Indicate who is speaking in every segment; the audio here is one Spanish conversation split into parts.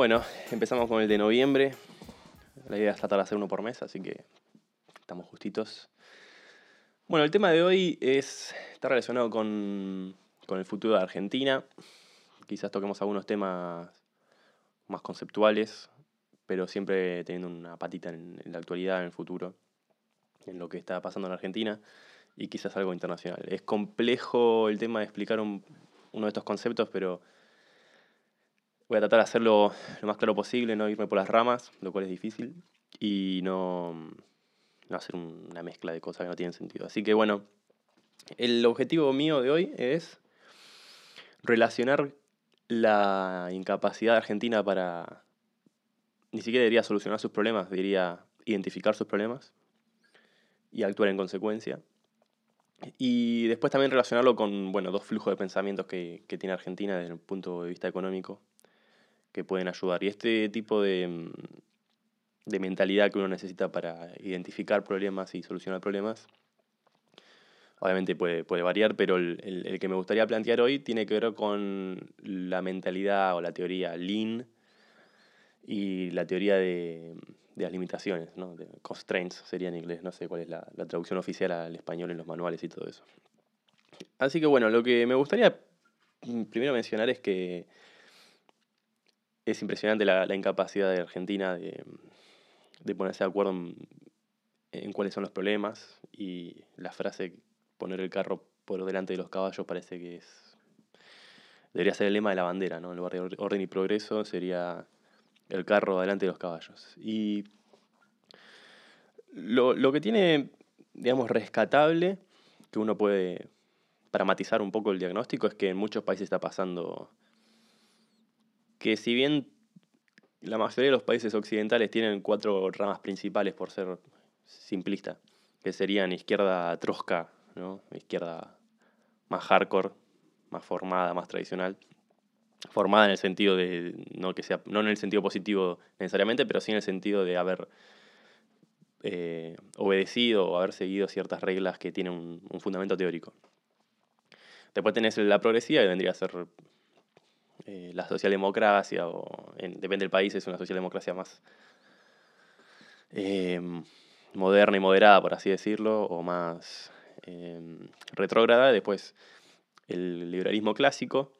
Speaker 1: Bueno, empezamos con el de noviembre. La idea es tratar de hacer uno por mes, así que estamos justitos. Bueno, el tema de hoy es, está relacionado con, el futuro de Argentina. Quizás toquemos algunos temas más conceptuales, pero siempre teniendo una patita en, la actualidad, en el futuro, en lo que está pasando en Argentina y quizás algo internacional. Es complejo el tema de explicar uno de estos conceptos, pero Voy a tratar de hacerlo lo más claro posible, no irme por las ramas, lo cual es difícil, y no, no hacer una mezcla de cosas que no tienen sentido. Así que bueno, el objetivo mío de hoy es relacionar la incapacidad de Argentina para, ni siquiera diría solucionar sus problemas, diría identificar sus problemas y actuar en consecuencia. Y después también relacionarlo con bueno, dos flujos de pensamientos que, que tiene Argentina desde el punto de vista económico que pueden ayudar. Y este tipo de, mm, de mentalidad que uno necesita para identificar problemas y solucionar problemas, obviamente puede, puede variar, pero el, el, que me gustaría plantear hoy tiene que ver con la mentalidad o la teoría Lean y la teoría de, de las limitaciones, ¿no? de constraints sería en inglés, no sé cuál es la, la traducción oficial al español en los manuales y todo eso. Así que bueno, lo que me gustaría mm, primero mencionar es que es impresionante la, incapacidad de Argentina de, ponerse de acuerdo en, cuáles son los problemas y la frase poner el carro por delante de los caballos parece que es debería ser el lema de la bandera, ¿no? En lugar de orden y progreso sería el carro delante de los caballos. Y lo, lo que tiene, digamos, rescatable, que uno puede, para matizar un poco el diagnóstico, es que en muchos países está pasando que si bien la mayoría de los países occidentales tienen cuatro ramas principales por ser simplista, que serían izquierda trosca, ¿no? izquierda más hardcore, más formada, más tradicional. Formada en el sentido de, no, que sea, no en el sentido positivo necesariamente, pero sí en el sentido de haber eh, obedecido o haber seguido ciertas reglas que tienen un, un fundamento teórico. Después tenés la progresiva, que vendría a ser eh, la socialdemocracia, o depende del país, es una socialdemocracia más em, moderna y moderada, por así decirlo, o más em, retrógrada, después el liberalismo clásico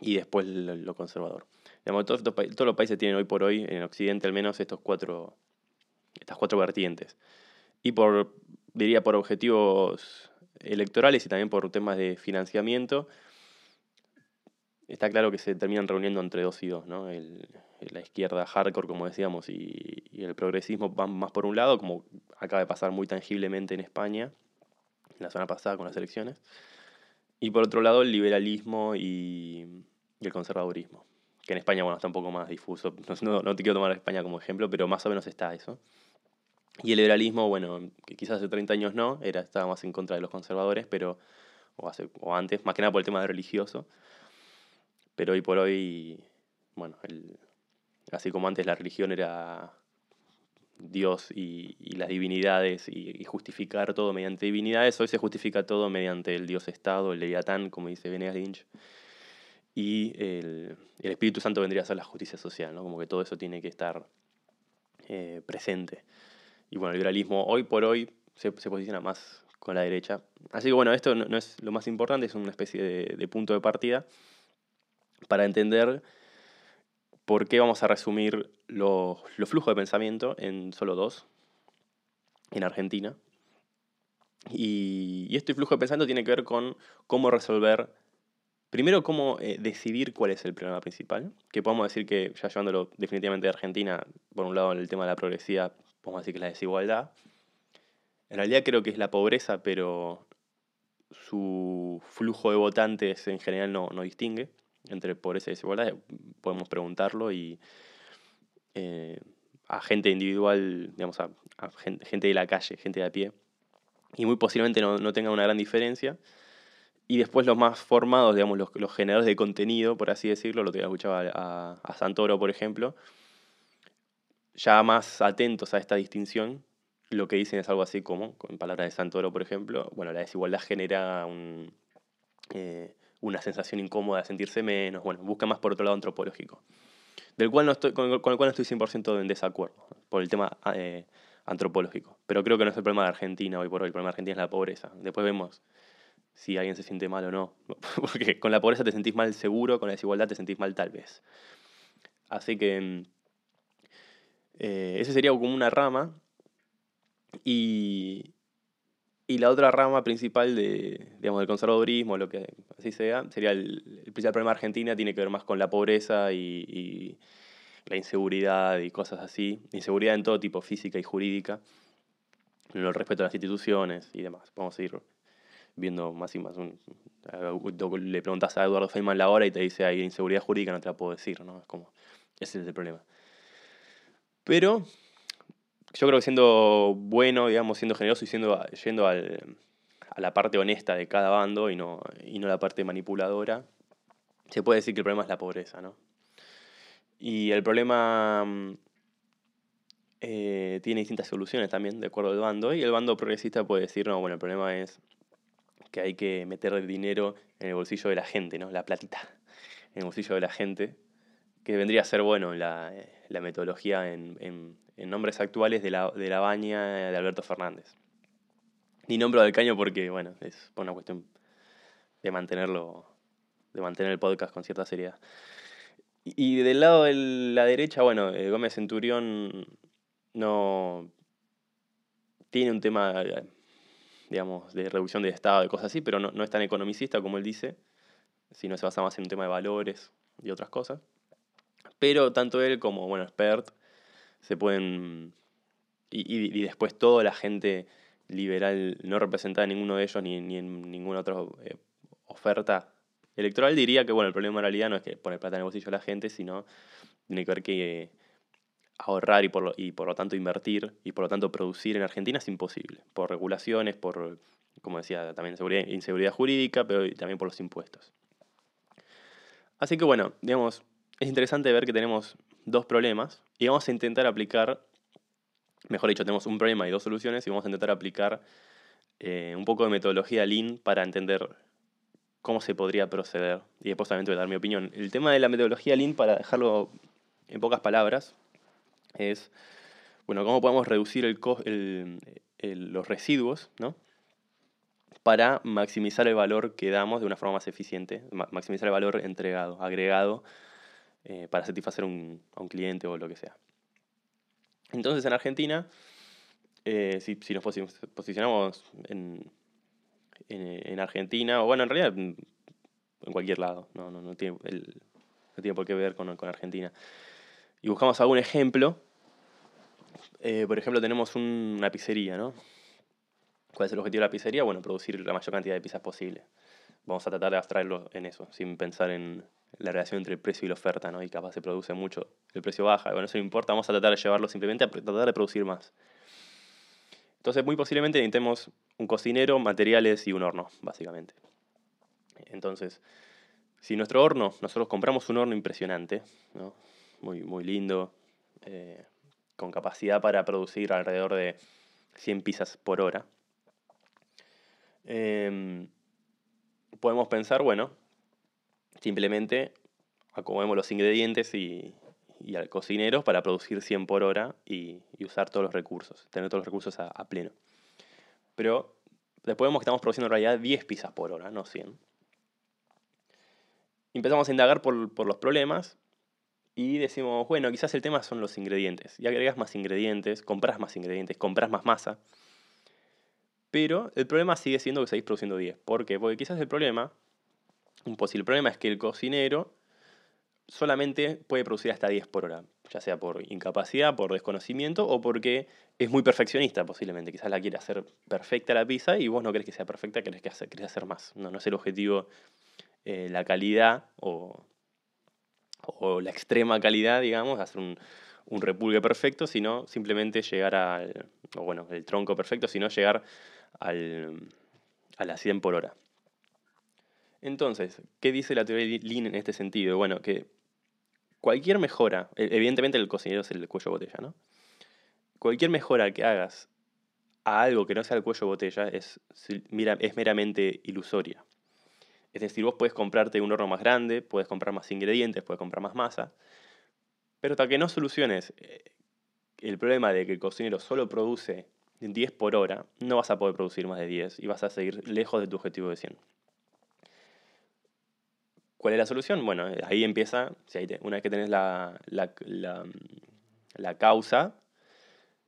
Speaker 1: y después lo, conservador. todos, todos, los países tienen hoy por hoy, en Occidente al menos, estos cuatro, estas cuatro vertientes. Y por, diría, por objetivos electorales y también por temas de financiamiento, está claro que se terminan reuniendo entre dos y dos, ¿no? El, la izquierda hardcore, como decíamos, y, el progresismo van más por un lado, como acaba de pasar muy tangiblemente en España, la semana pasada con las elecciones, y por otro lado el liberalismo y, el conservadurismo, que en España bueno, está un poco más difuso, no, no te quiero tomar a España como ejemplo, pero más o menos está eso. Y el liberalismo, bueno, que quizás hace 30 años no, era, estaba más en contra de los conservadores, pero, o, hace, o antes, más que nada por el tema de religioso, pero hoy por hoy, bueno, el, así como antes la religión era Dios y, las divinidades y, justificar todo mediante divinidades, hoy se justifica todo mediante el Dios Estado, el Leviatán, como dice Venegas Lynch, y el, Espíritu Santo vendría a ser la justicia social, ¿no? como que todo eso tiene que estar eh, presente. Y bueno, el liberalismo hoy por hoy se, posiciona más con la derecha. Así que bueno, esto no, es lo más importante, es una especie de punto de partida para entender por qué vamos a resumir los, flujos de pensamiento en solo dos, en Argentina. Y, este flujo de pensamiento tiene que ver con cómo resolver, primero cómo eh, decidir cuál es el problema principal, que podemos decir que, ya llevándolo definitivamente de Argentina, por un lado en el tema de la progresividad, podemos decir que es la desigualdad. En realidad creo que es la pobreza, pero su flujo de votantes en general no, no distingue entre pobreza y desigualdad, podemos preguntarlo y eh, a gente individual, digamos, a, gente, de la calle, gente de a pie, y muy posiblemente no, no tenga una gran diferencia. Y después los más formados, digamos, los, los generadores de contenido, por así decirlo, lo que escuchaba a, a Santoro, por ejemplo, ya más atentos a esta distinción, lo que dicen es algo así como, con palabras de Santoro, por ejemplo, bueno, la desigualdad genera un, eh, una sensación incómoda de sentirse menos, bueno, busca más por otro lado antropológico. del cual no estoy, con, el cual no estoy 100% en desacuerdo, por el tema eh, antropológico. Pero creo que no es el problema de Argentina hoy por hoy, el problema de Argentina es la pobreza. Después vemos si alguien se siente mal o no, porque con la pobreza te sentís mal seguro, con la desigualdad te sentís mal tal vez. Así que mm, eh, ese sería como una rama. Y, y la otra rama principal de, digamos, del conservadurismo, lo que así sea, sería el, principal problema de Argentina, tiene que ver más con la pobreza y, la inseguridad y cosas así. Inseguridad en todo tipo, física y jurídica. El respeto a las instituciones y demás. Vamos a ir viendo más y más. le preguntas a Eduardo Feynman la hora y te dice, hay inseguridad jurídica, no te la puedo decir, ¿no? Es como, ese es el problema. Pero yo creo que siendo bueno, digamos, siendo generoso y siendo, yendo al, a la parte honesta de cada bando y no, y no la parte manipuladora, se puede decir que el problema es la pobreza, ¿no? Y el problema mm, eh, tiene distintas soluciones también, de acuerdo al bando, y el bando progresista puede decir, no, bueno, el problema es que hay que meter dinero en el bolsillo de la gente, ¿no? La platita en el bolsillo de la gente, que vendría a ser, bueno, la, la metodología en, en, nombres actuales de la, de la baña de Alberto Fernández. Ni nombro del caño porque, bueno, es una cuestión de mantenerlo, de mantener el podcast con cierta seriedad. Y del lado de la derecha, bueno, eh, Gómez Centurión no tiene un tema, digamos, de reducción de Estado, de cosas así, pero no, no es tan economicista como él dice, sino se basa más en un tema de valores y otras cosas. Pero tanto él como, bueno, Spert se pueden... Y, después toda la gente liberal no representada en ninguno de ellos ni, ni en ninguna otra eh, oferta electoral diría que, bueno, el problema en realidad no es que poner plata en el bolsillo a la gente, sino tiene que ver que ahorrar y por, lo, y por lo tanto invertir y por lo tanto producir en Argentina es imposible, por regulaciones, por, como decía, también inseguridad jurídica, pero también por los impuestos. Así que bueno, digamos, es interesante ver que tenemos dos problemas y vamos a intentar aplicar, mejor dicho, tenemos un problema y dos soluciones y vamos a intentar aplicar eh, un poco de metodología Lean para entender cómo se podría proceder y después también voy a dar mi opinión. El tema de la metodología Lean, para dejarlo en pocas palabras, es, bueno, cómo podemos reducir el, los residuos, ¿no? para maximizar el valor que damos de una forma más eficiente, maximizar el valor entregado, agregado eh, para satisfacer a un cliente o lo que sea. Entonces en Argentina, eh, si, nos posicionamos en, en, Argentina, o bueno, en realidad en cualquier lado, no, no, no, tiene, no tiene por qué ver con, con Argentina. Y buscamos algún ejemplo, eh, por ejemplo tenemos una pizzería, ¿no? ¿Cuál es el objetivo de la pizzería? Bueno, producir la mayor cantidad de pizzas posible. Vamos a tratar de abstraerlo en eso, sin pensar en, la relación entre el precio y la oferta, ¿no? Y capaz se produce mucho, el precio baja, bueno, eso no importa, vamos a tratar de llevarlo simplemente a tratar de producir más. Entonces, muy posiblemente necesitemos un cocinero, materiales y un horno, básicamente. Entonces, si nuestro horno, nosotros compramos un horno impresionante, ¿no? muy, muy lindo, eh, con capacidad para producir alrededor de 100 pizzas por hora, em, podemos pensar, bueno, Simplemente acomodemos los ingredientes y, al cocinero para producir 100 por hora y, usar todos los recursos, tener todos los recursos a, pleno. Pero después vemos que estamos produciendo en realidad 10 pizzas por hora, no 100. Empezamos a indagar por, por los problemas y decimos, bueno, quizás el tema son los ingredientes. Y agregas más ingredientes, compras más ingredientes, compras más masa. Pero el problema sigue siendo que seguís produciendo 10. ¿Por qué? Porque quizás el problema un posible problema es que el cocinero solamente puede producir hasta 10 por hora, ya sea por incapacidad, por desconocimiento o porque es muy perfeccionista posiblemente. Quizás la quiere hacer perfecta la pizza y vos no querés que sea perfecta, querés, que hacer, querés hacer más. No, no es el objetivo eh, la calidad o, o, la extrema calidad, digamos, hacer un, un repulgue perfecto, sino simplemente llegar al, o bueno, el tronco perfecto, sino llegar al, a las 100 por hora. Entonces, ¿qué dice la teoría Lean en este sentido? Bueno, que cualquier mejora, e, evidentemente el cocinero es el cuello de botella, ¿no? Cualquier mejora que hagas a algo que no sea el cuello de botella es, es meramente ilusoria. Es decir, vos puedes comprarte un horno más grande, puedes comprar más ingredientes, puedes comprar más masa, Pero hasta que no soluciones eh, el problema de que el cocinero solo produce 10 por hora, no vas a poder producir más de 10 y vas a seguir lejos de tu objetivo de 100. ¿Cuál es la solución? Bueno, ahí empieza, una vez que tenés la, causa,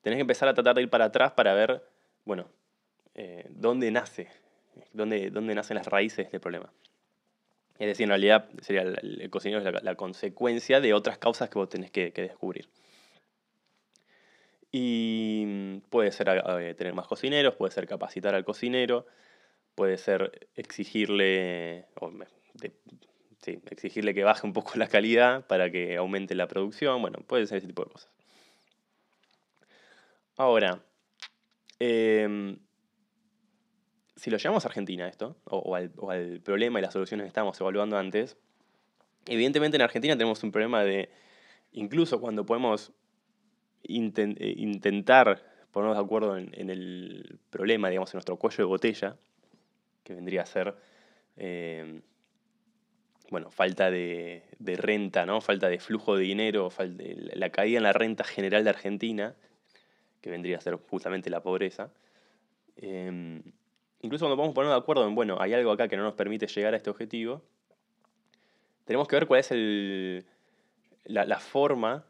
Speaker 1: tenés que empezar a tratar de ir para atrás para ver, bueno, eh, dónde nace, dónde, dónde nacen las raíces del problema. Es decir, en realidad sería el, cocinero es la, consecuencia de otras causas que vos tenés que, descubrir. Y puede ser eh, tener más cocineros, puede ser capacitar al cocinero, puede ser exigirle, exigirle que baje un poco la calidad para que aumente la producción, bueno, puede ser ese tipo de cosas. Ahora, em, si lo llevamos a Argentina esto, o, al, problema y las soluciones que estábamos evaluando antes, evidentemente en Argentina tenemos un problema de, incluso cuando podemos eh, intentar ponernos de acuerdo en, el problema, digamos, en nuestro cuello de botella, que vendría a ser, eh, bueno, falta de, renta, ¿no? Falta de flujo de dinero, la caída en la renta general de Argentina, que vendría a ser justamente la pobreza. Eh, incluso cuando podemos poner de acuerdo en, bueno, hay algo acá que no nos permite llegar a este objetivo, tenemos que ver cuál es el, la, forma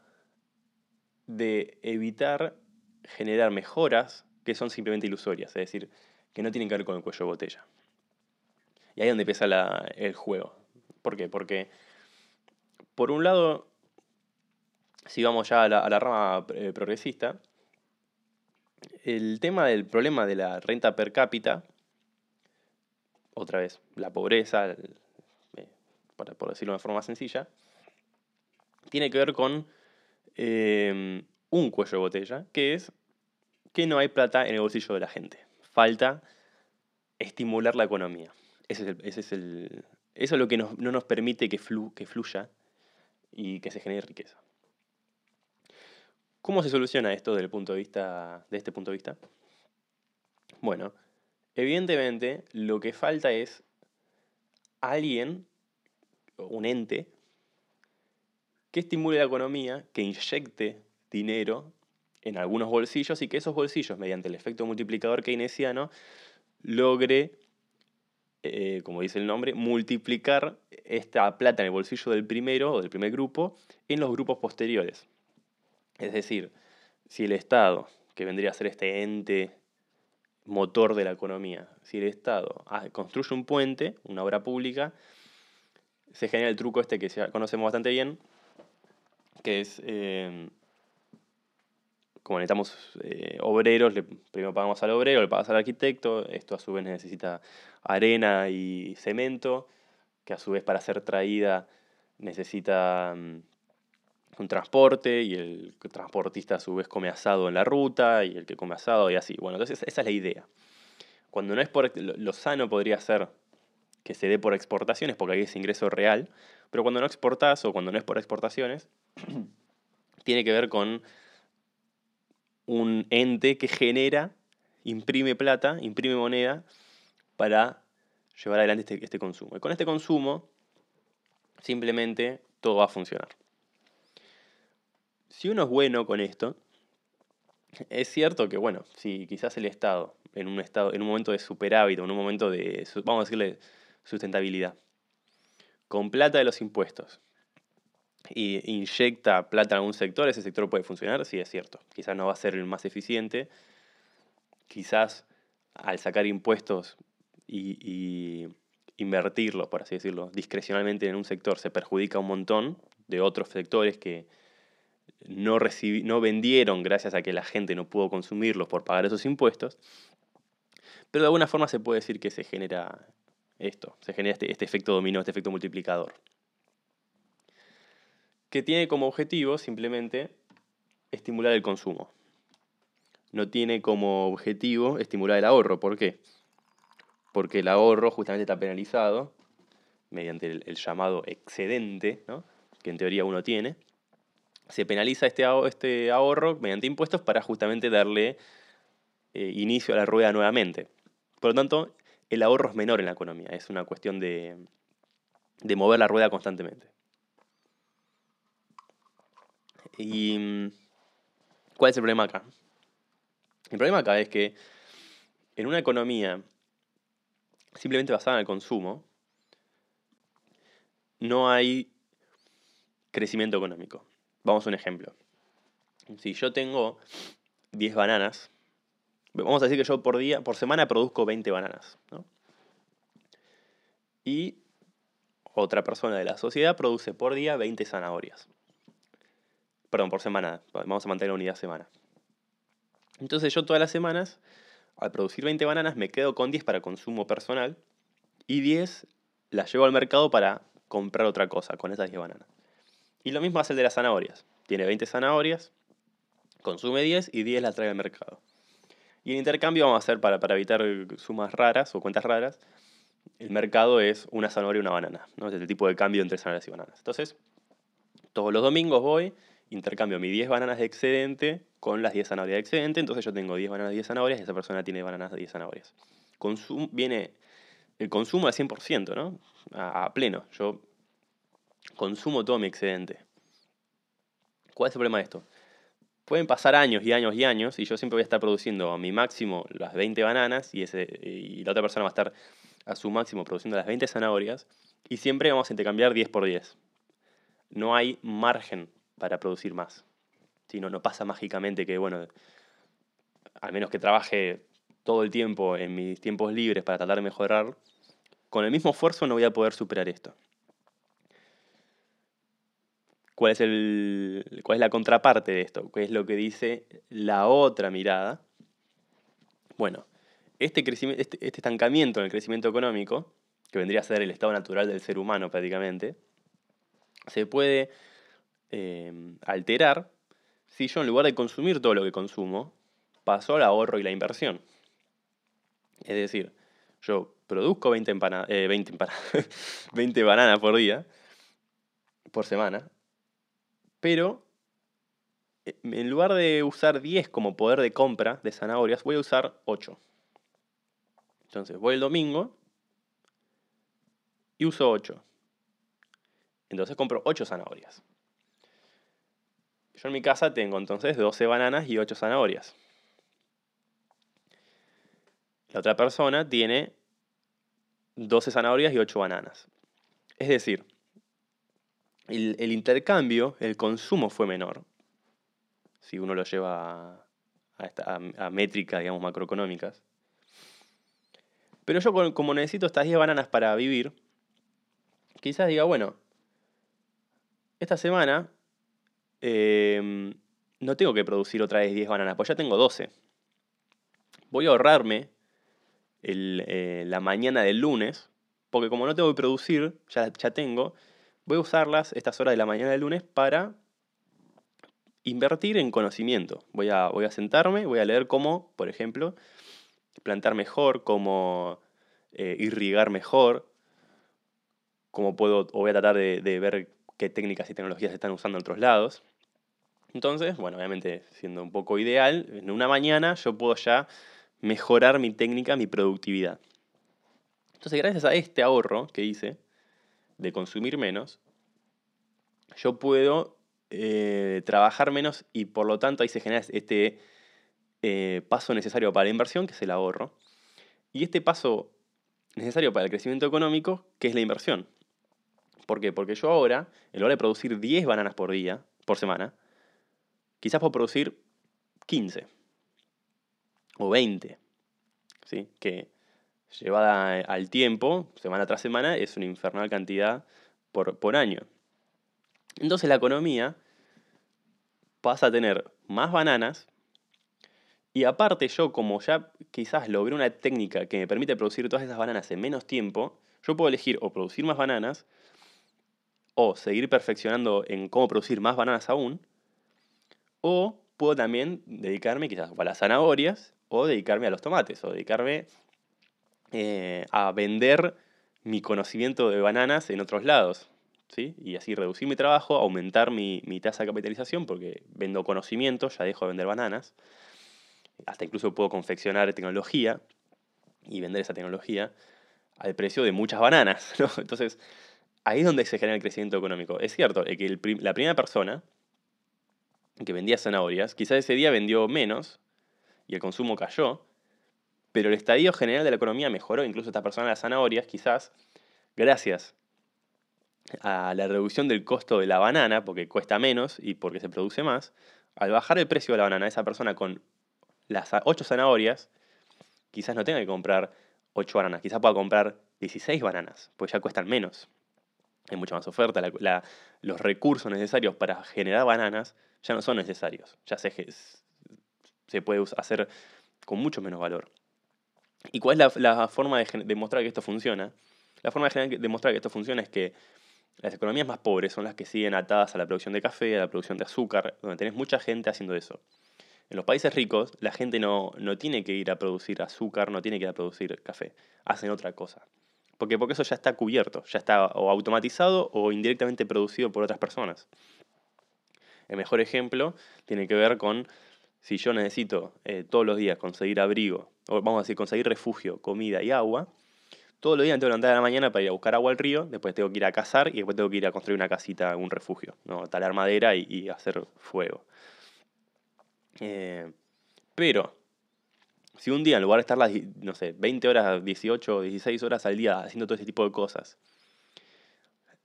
Speaker 1: de evitar generar mejoras que son simplemente ilusorias, es decir, que no tienen que ver con el cuello de botella. Y ahí es donde empieza el juego. ¿Por qué? Porque, por un lado, si vamos ya a la, a la rama eh, progresista, el tema del problema de la renta per cápita otra vez, la pobreza, eh, por decirlo de forma sencilla, tiene que ver con eh, un cuello de botella, que es que no hay plata en el bolsillo de la gente. Falta estimular la economía. Ese es, el, eso es lo que no nos permite que, que fluya y que se genere riqueza. ¿Cómo se soluciona esto desde, el punto de, vista, de este punto de vista? Bueno, Evidentemente, lo que falta es alguien, un ente, que estimule la economía, que inyecte dinero en algunos bolsillos y que esos bolsillos, mediante el efecto multiplicador keynesiano, logre, eh, como dice el nombre, multiplicar esta plata en el bolsillo del primero o del primer grupo en los grupos posteriores. Es decir, si el Estado, que vendría a ser este ente motor de la economía. Si el Estado ah, construye un puente, una obra pública, se genera el truco este que conocemos bastante bien, que es, eh, como necesitamos eh, obreros, primero pagamos al obrero, le pagas al arquitecto, esto a su vez necesita arena y cemento, que a su vez para ser traída necesita mm, un transporte y el transportista a su vez come asado en la ruta y el que come asado y así. Bueno, entonces esa es la idea. Cuando no es por lo sano podría ser que se dé por exportaciones porque ahí es ingreso real, pero cuando no exportas o cuando no es por exportaciones, tiene que ver con un ente que genera, imprime plata, imprime moneda para llevar adelante este, este consumo. Y con este consumo simplemente todo va a funcionar si uno es bueno con esto, es cierto que, bueno, si quizás el Estado, en un, estado, en un momento de superávit, en un momento de, vamos a decirle, sustentabilidad, con plata de los impuestos, y inyecta plata en algún sector, ese sector puede funcionar, sí es cierto. Quizás no va a ser el más eficiente, quizás al sacar impuestos y, y invertirlos, por así decirlo, discrecionalmente en un sector se perjudica un montón de otros sectores que, no, no vendieron gracias a que la gente no pudo consumirlos por pagar esos impuestos. Pero de alguna forma se puede decir que se genera esto, se genera este, este efecto dominó, este efecto multiplicador. Que tiene como objetivo simplemente estimular el consumo. No tiene como objetivo estimular el ahorro. ¿Por qué? Porque el ahorro justamente está penalizado mediante el, llamado excedente, que en teoría uno tiene se penaliza este, este ahorro mediante impuestos para justamente darle eh, inicio a la rueda nuevamente. Por lo tanto, el ahorro es menor en la economía, es una cuestión de, mover la rueda constantemente. ¿Y mm, cuál es el problema acá? El problema acá es que en una economía simplemente basada en el consumo, no hay crecimiento económico. Vamos a un ejemplo. Si yo tengo 10 bananas, vamos a decir que yo por día, por semana produzco 20 bananas, Y otra persona de la sociedad produce por día 20 zanahorias. Perdón, por semana. Vamos a mantener la unidad semana. Entonces yo todas las semanas, al producir 20 bananas, me quedo con 10 para consumo personal y 10 las llevo al mercado para comprar otra cosa con esas 10 bananas. Y lo mismo hace el de las zanahorias. Tiene 20 zanahorias, consume 10 y 10 las trae al mercado. Y el intercambio vamos a hacer para, para evitar sumas raras o cuentas raras. El mercado es una zanahoria y una banana. ¿no? Es el tipo de cambio entre zanahorias y bananas. Entonces, todos los domingos voy, intercambio mis 10 bananas de excedente con las 10 zanahorias de excedente. Entonces yo tengo 10 bananas de 10 zanahorias y esa persona tiene bananas de 10 zanahorias. viene el consumo al 100%, ¿no? A, pleno. Yo consumo todo mi excedente. ¿Cuál es el problema de esto? Pueden pasar años y años y años y yo siempre voy a estar produciendo a mi máximo las 20 bananas y, ese, y la otra persona va a estar a su máximo produciendo las 20 zanahorias y siempre vamos a intercambiar 10 por 10. No hay margen para producir más. Si no, pasa mágicamente que, bueno, al menos que trabaje todo el tiempo en mis tiempos libres para tratar de mejorar, con el mismo esfuerzo no voy a poder superar esto. ¿Cuál es, el, ¿Cuál es la contraparte de esto? ¿Qué es lo que dice la otra mirada? Bueno, este, este, este estancamiento en el crecimiento económico, que vendría a ser el estado natural del ser humano prácticamente, se puede eh, alterar si yo en lugar de consumir todo lo que consumo, paso al ahorro y la inversión. Es decir, yo produzco 20, 20, 20 bananas por día, por semana, pero eh, en lugar de usar 10 como poder de compra de zanahorias, voy a usar 8. Entonces voy el domingo y uso 8. Entonces compro 8 zanahorias. Yo en mi casa tengo entonces 12 bananas y 8 zanahorias. La otra persona tiene 12 zanahorias y 8 bananas. Es decir, el, intercambio, el consumo fue menor. Si uno lo lleva a, a, métricas, digamos, macroeconómicas. Pero yo como necesito estas 10 bananas para vivir, quizás diga, bueno, esta semana em, no tengo que producir otra vez 10 bananas, pues ya tengo 12. Voy a ahorrarme eh, la mañana del lunes, porque como no tengo que producir, ya, ya tengo, voy a usarlas estas horas de la mañana del lunes para invertir en conocimiento. Voy a, voy a sentarme, voy a leer cómo, por ejemplo, plantar mejor, cómo eh, irrigar mejor, cómo puedo, o voy a tratar de, de, ver qué técnicas y tecnologías se están usando en otros lados. Entonces, bueno, obviamente siendo un poco ideal, en una mañana yo puedo ya mejorar mi técnica, mi productividad. Entonces, gracias a este ahorro que hice de consumir menos, yo puedo eh, trabajar menos y por lo tanto ahí se genera este eh, paso necesario para la inversión, que es el ahorro, y este paso necesario para el crecimiento económico, que es la inversión. ¿Por qué? Porque yo ahora, en lugar de producir 10 bananas por día, por semana, quizás puedo producir 15 o 20, ¿sí? que llevada al tiempo, semana tras semana, es una infernal cantidad por, por año. Entonces la economía pasa a tener más bananas y aparte yo como ya quizás logré una técnica que me permite producir todas esas bananas en menos tiempo, yo puedo elegir o producir más bananas o seguir perfeccionando en cómo producir más bananas aún, o puedo también dedicarme quizás a las zanahorias o dedicarme a los tomates, o dedicarme eh, a vender mi conocimiento de bananas en otros lados. ¿sí? Y así reducir mi trabajo, aumentar mi, tasa de capitalización, porque vendo conocimiento, ya dejo de vender bananas. Hasta incluso puedo confeccionar tecnología y vender esa tecnología al precio de muchas bananas. Entonces, ahí es donde se genera el crecimiento económico. Es cierto que la primera persona que vendía zanahorias, quizás ese día vendió menos y el consumo cayó, pero el estadio general de la economía mejoró, incluso esta persona de las zanahorias, quizás gracias a la reducción del costo de la banana, porque cuesta menos y porque se produce más, al bajar el precio de la banana, esa persona con las 8 zanahorias, quizás no tenga que comprar 8 bananas, quizás pueda comprar 16 bananas, pues ya cuestan menos. Hay mucha más oferta, los recursos necesarios para generar bananas ya no son necesarios, ya se, se puede hacer con mucho menos valor. ¿Y cuál es la, forma de demostrar que esto funciona? La forma de demostrar que esto funciona es que las economías más pobres son las que siguen atadas a la producción de café, a la producción de azúcar, donde tenés mucha gente haciendo eso. En los países ricos, la gente no, no tiene que ir a producir azúcar, no tiene que ir a producir café. Hacen otra cosa. Porque, porque eso ya está cubierto, ya está o automatizado o indirectamente producido por otras personas. El mejor ejemplo tiene que ver con si yo necesito eh, todos los días conseguir abrigo, o vamos a decir, conseguir refugio, comida y agua, todos los días tengo que levantar a la mañana para ir a buscar agua al río, después tengo que ir a cazar y después tengo que ir a construir una casita, un refugio, ¿no? talar madera y, hacer fuego. Eh, pero, si un día en lugar de estar las, no sé, 20 horas, 18, 16 horas al día haciendo todo ese tipo de cosas,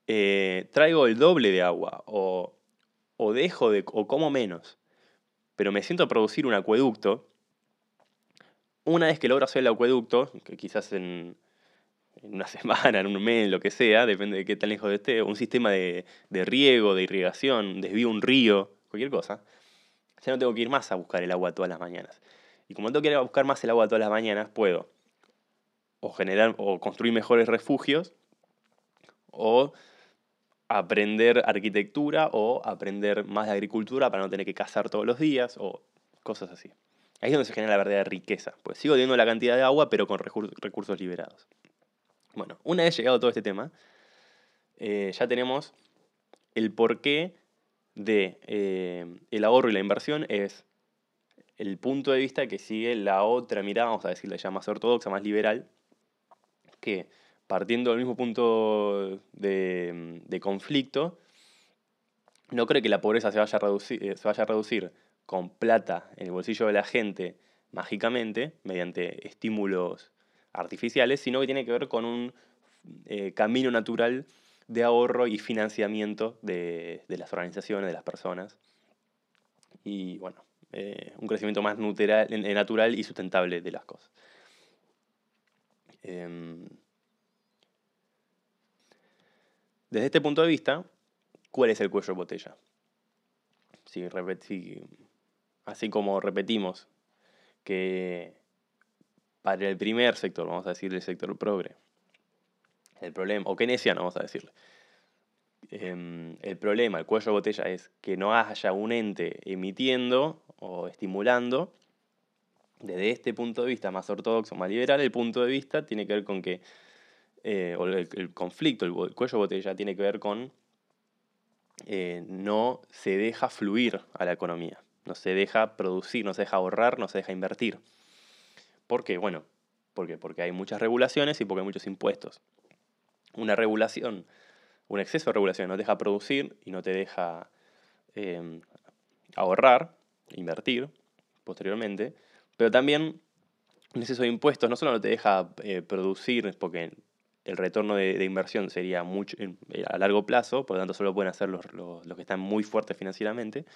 Speaker 1: eh, traigo el doble de agua o, o dejo de, o como menos, pero me siento a producir un acueducto, una vez que logro hacer el acueducto, que quizás en, una semana, en un mes, lo que sea, depende de qué tan lejos esté, un sistema de, riego, de irrigación, desvío un río, cualquier cosa, ya no tengo que ir más a buscar el agua todas las mañanas. Y como no tengo que ir a buscar más el agua todas las mañanas, puedo o generar o construir mejores refugios o aprender arquitectura o aprender más de agricultura para no tener que cazar todos los días o cosas así. Ahí es donde se genera la verdadera riqueza. Pues sigo teniendo la cantidad de agua, pero con recursos liberados. Bueno, una vez llegado todo este tema, eh, ya tenemos el porqué de eh, el ahorro y la inversión es el punto de vista que sigue la otra mirada, vamos a decirle ya más ortodoxa, más liberal, que partiendo del mismo punto de, conflicto, no cree que la pobreza se vaya, a reducir, eh, se vaya a reducir con plata en el bolsillo de la gente mágicamente, mediante estímulos artificiales, sino que tiene que ver con un eh, camino natural de ahorro y financiamiento de, las organizaciones, de las personas. Y bueno, eh, un crecimiento más eh, natural y sustentable de las cosas. Em, desde este punto de vista, ¿cuál es el cuello de botella? así como repetimos que para el primer sector, vamos a decir el sector progre. El problema, o keynesiano, vamos a decirle. Em, el problema, el cuello de botella es que no haya un ente emitiendo o estimulando. Desde este punto de vista más ortodoxo, más liberal, el punto de vista tiene que ver con que, eh, o el, conflicto, el, cuello botella tiene que ver con eh, no se deja fluir a la economía, no se deja producir, no se deja ahorrar, no se deja invertir. ¿Por qué? Bueno, ¿por porque hay muchas regulaciones y porque hay muchos impuestos. Una regulación, un exceso de regulación no te deja producir y no te deja em, ahorrar, invertir posteriormente, pero también un exceso de impuestos no solo no te deja eh, producir, porque el retorno de, inversión sería mucho, a largo plazo, por lo tanto solo pueden hacer los, los que están muy fuertes financieramente,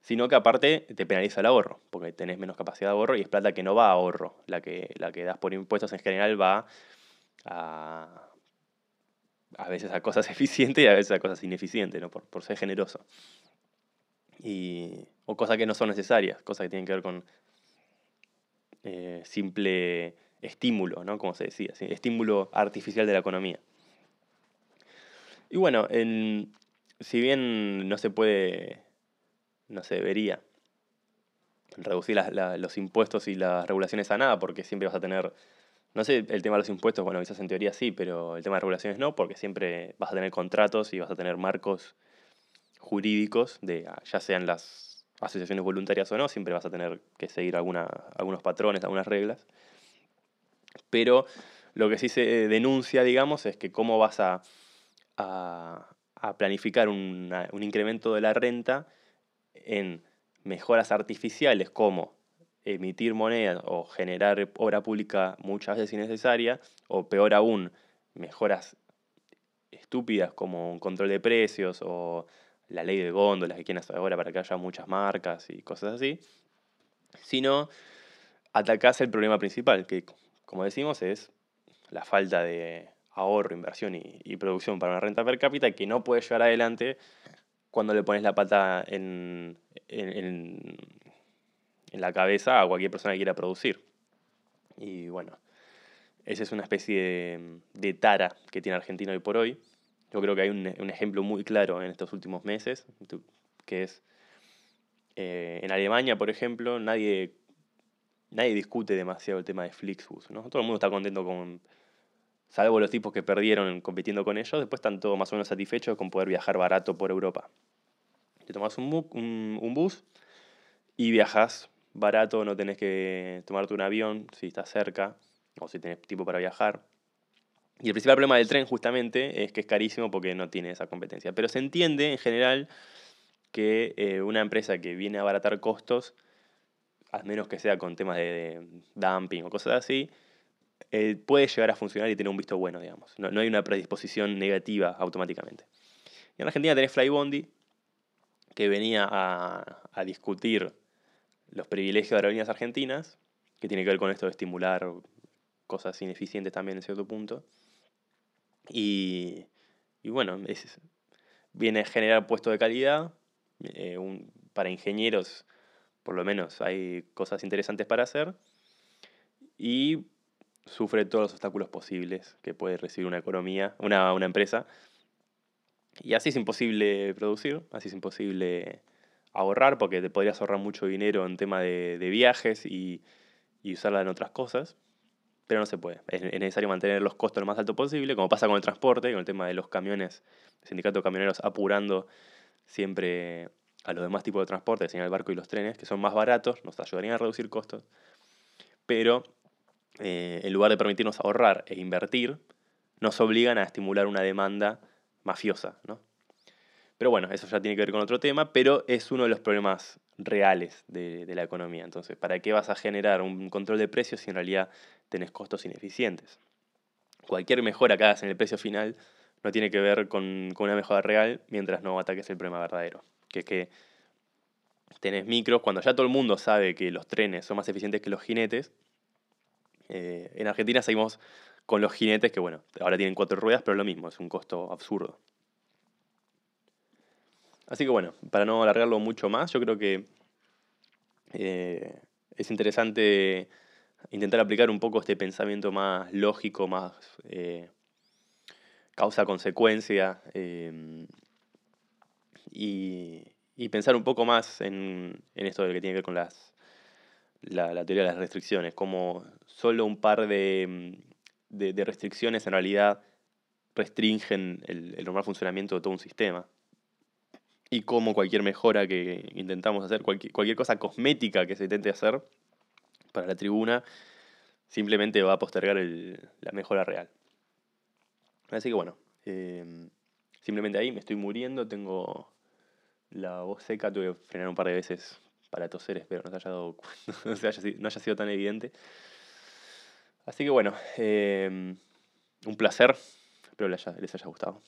Speaker 1: sino que aparte te penaliza el ahorro, porque tenés menos capacidad de ahorro y es plata que no va a ahorro. La que, la que das por impuestos en general va a, a veces a cosas eficientes y a veces a cosas ineficientes, ¿no? por, ser generoso. Y, o cosas que no son necesarias, cosas que tienen que ver con eh, simple estímulo, ¿no? como se decía, estímulo artificial de la economía. Y bueno, si bien no se puede no se debería reducir los impuestos y las regulaciones a nada, porque siempre vas a tener, no sé, el tema de los impuestos, bueno, quizás en teoría sí, pero el tema de regulaciones no, porque siempre vas a tener contratos y vas a tener marcos jurídicos, de ah, ya sean las asociaciones voluntarias o no, siempre vas a tener que seguir alguna, algunos patrones, algunas reglas. Pero lo que sí se denuncia, digamos, es que cómo vas a, a, planificar un incremento de la renta en mejoras artificiales como emitir moneda o generar obra pública muchas veces innecesaria, o peor aún, mejoras estúpidas como un control de precios o la ley de góndolas que quieren hacer ahora para que haya muchas marcas y cosas así, sino atacás el problema principal, que como decimos es la falta de ahorro, inversión y, producción para una renta per cápita que no puede llevar adelante cuando le pones la pata en, en, la cabeza a cualquier persona que quiera producir. Y bueno, esa es una especie de, tara que tiene Argentina hoy por hoy. Yo creo que hay un, ejemplo muy claro en estos últimos meses, que es eh, en Alemania, por ejemplo, nadie, nadie discute demasiado el tema de Flixbus. ¿no? Todo el mundo está contento con, salvo los tipos que perdieron compitiendo con ellos, después están todos más o menos satisfechos con poder viajar barato por Europa. Te tomas un, un, bus y viajas barato, no tenés que tomarte un avión si estás cerca o si tenés tiempo para viajar. Y el principal problema del tren justamente es que es carísimo porque no tiene esa competencia. Pero se entiende en general que eh, una empresa que viene a abaratar costos, al menos que sea con temas de, dumping o cosas así, eh, puede llegar a funcionar y tener un visto bueno, digamos. No, no, hay una predisposición negativa automáticamente. En Argentina tenés Flybondi, que venía a, a discutir los privilegios de aerolíneas argentinas, que tiene que ver con esto de estimular cosas ineficientes también en cierto punto. Y, y bueno, viene a generar puestos de calidad. Eh, para ingenieros, por lo menos, hay cosas interesantes para hacer. Y sufre todos los obstáculos posibles que puede recibir una economía, una, una empresa. Y así es imposible producir, así es imposible ahorrar, porque te podrías ahorrar mucho dinero en tema de, de viajes y, y, usarla en otras cosas, pero no se puede. Es, necesario mantener los costos lo más alto posible, como pasa con el transporte, con el tema de los camiones, el sindicato de camioneros apurando siempre a los demás tipos de transporte, el barco y los trenes, que son más baratos, nos ayudarían a reducir costos, pero eh, en lugar de permitirnos ahorrar e invertir, nos obligan a estimular una demanda mafiosa, ¿no? Pero bueno, eso ya tiene que ver con otro tema, pero es uno de los problemas reales de, la economía. Entonces, ¿para qué vas a generar un control de precios si en realidad tenés costos ineficientes? Cualquier mejora que hagas en el precio final no tiene que ver con, con una mejora real mientras no ataques el problema verdadero, que que tenés micros, cuando ya todo el mundo sabe que los trenes son más eficientes que los jinetes, eh, en Argentina seguimos con los jinetes que, bueno, ahora tienen cuatro ruedas, pero lo mismo, es un costo absurdo. Así que bueno, para no alargarlo mucho más, yo creo que eh, es interesante intentar aplicar un poco este pensamiento más lógico, más eh, causa-consecuencia, y, pensar un poco más en, en esto de que tiene que ver con las la, teoría de las restricciones, como solo un par de, restricciones en realidad restringen el, normal funcionamiento de todo un sistema. Y como cualquier mejora que intentamos hacer, cualquier, cualquier cosa cosmética que se intente hacer para la tribuna, simplemente va a postergar la mejora real. Así que bueno, em, simplemente ahí me estoy muriendo, tengo la voz seca, tuve que frenar un par de veces para toser, espero no, haya, no, haya, sido tan evidente. Así que bueno, em, un placer, espero les haya gustado.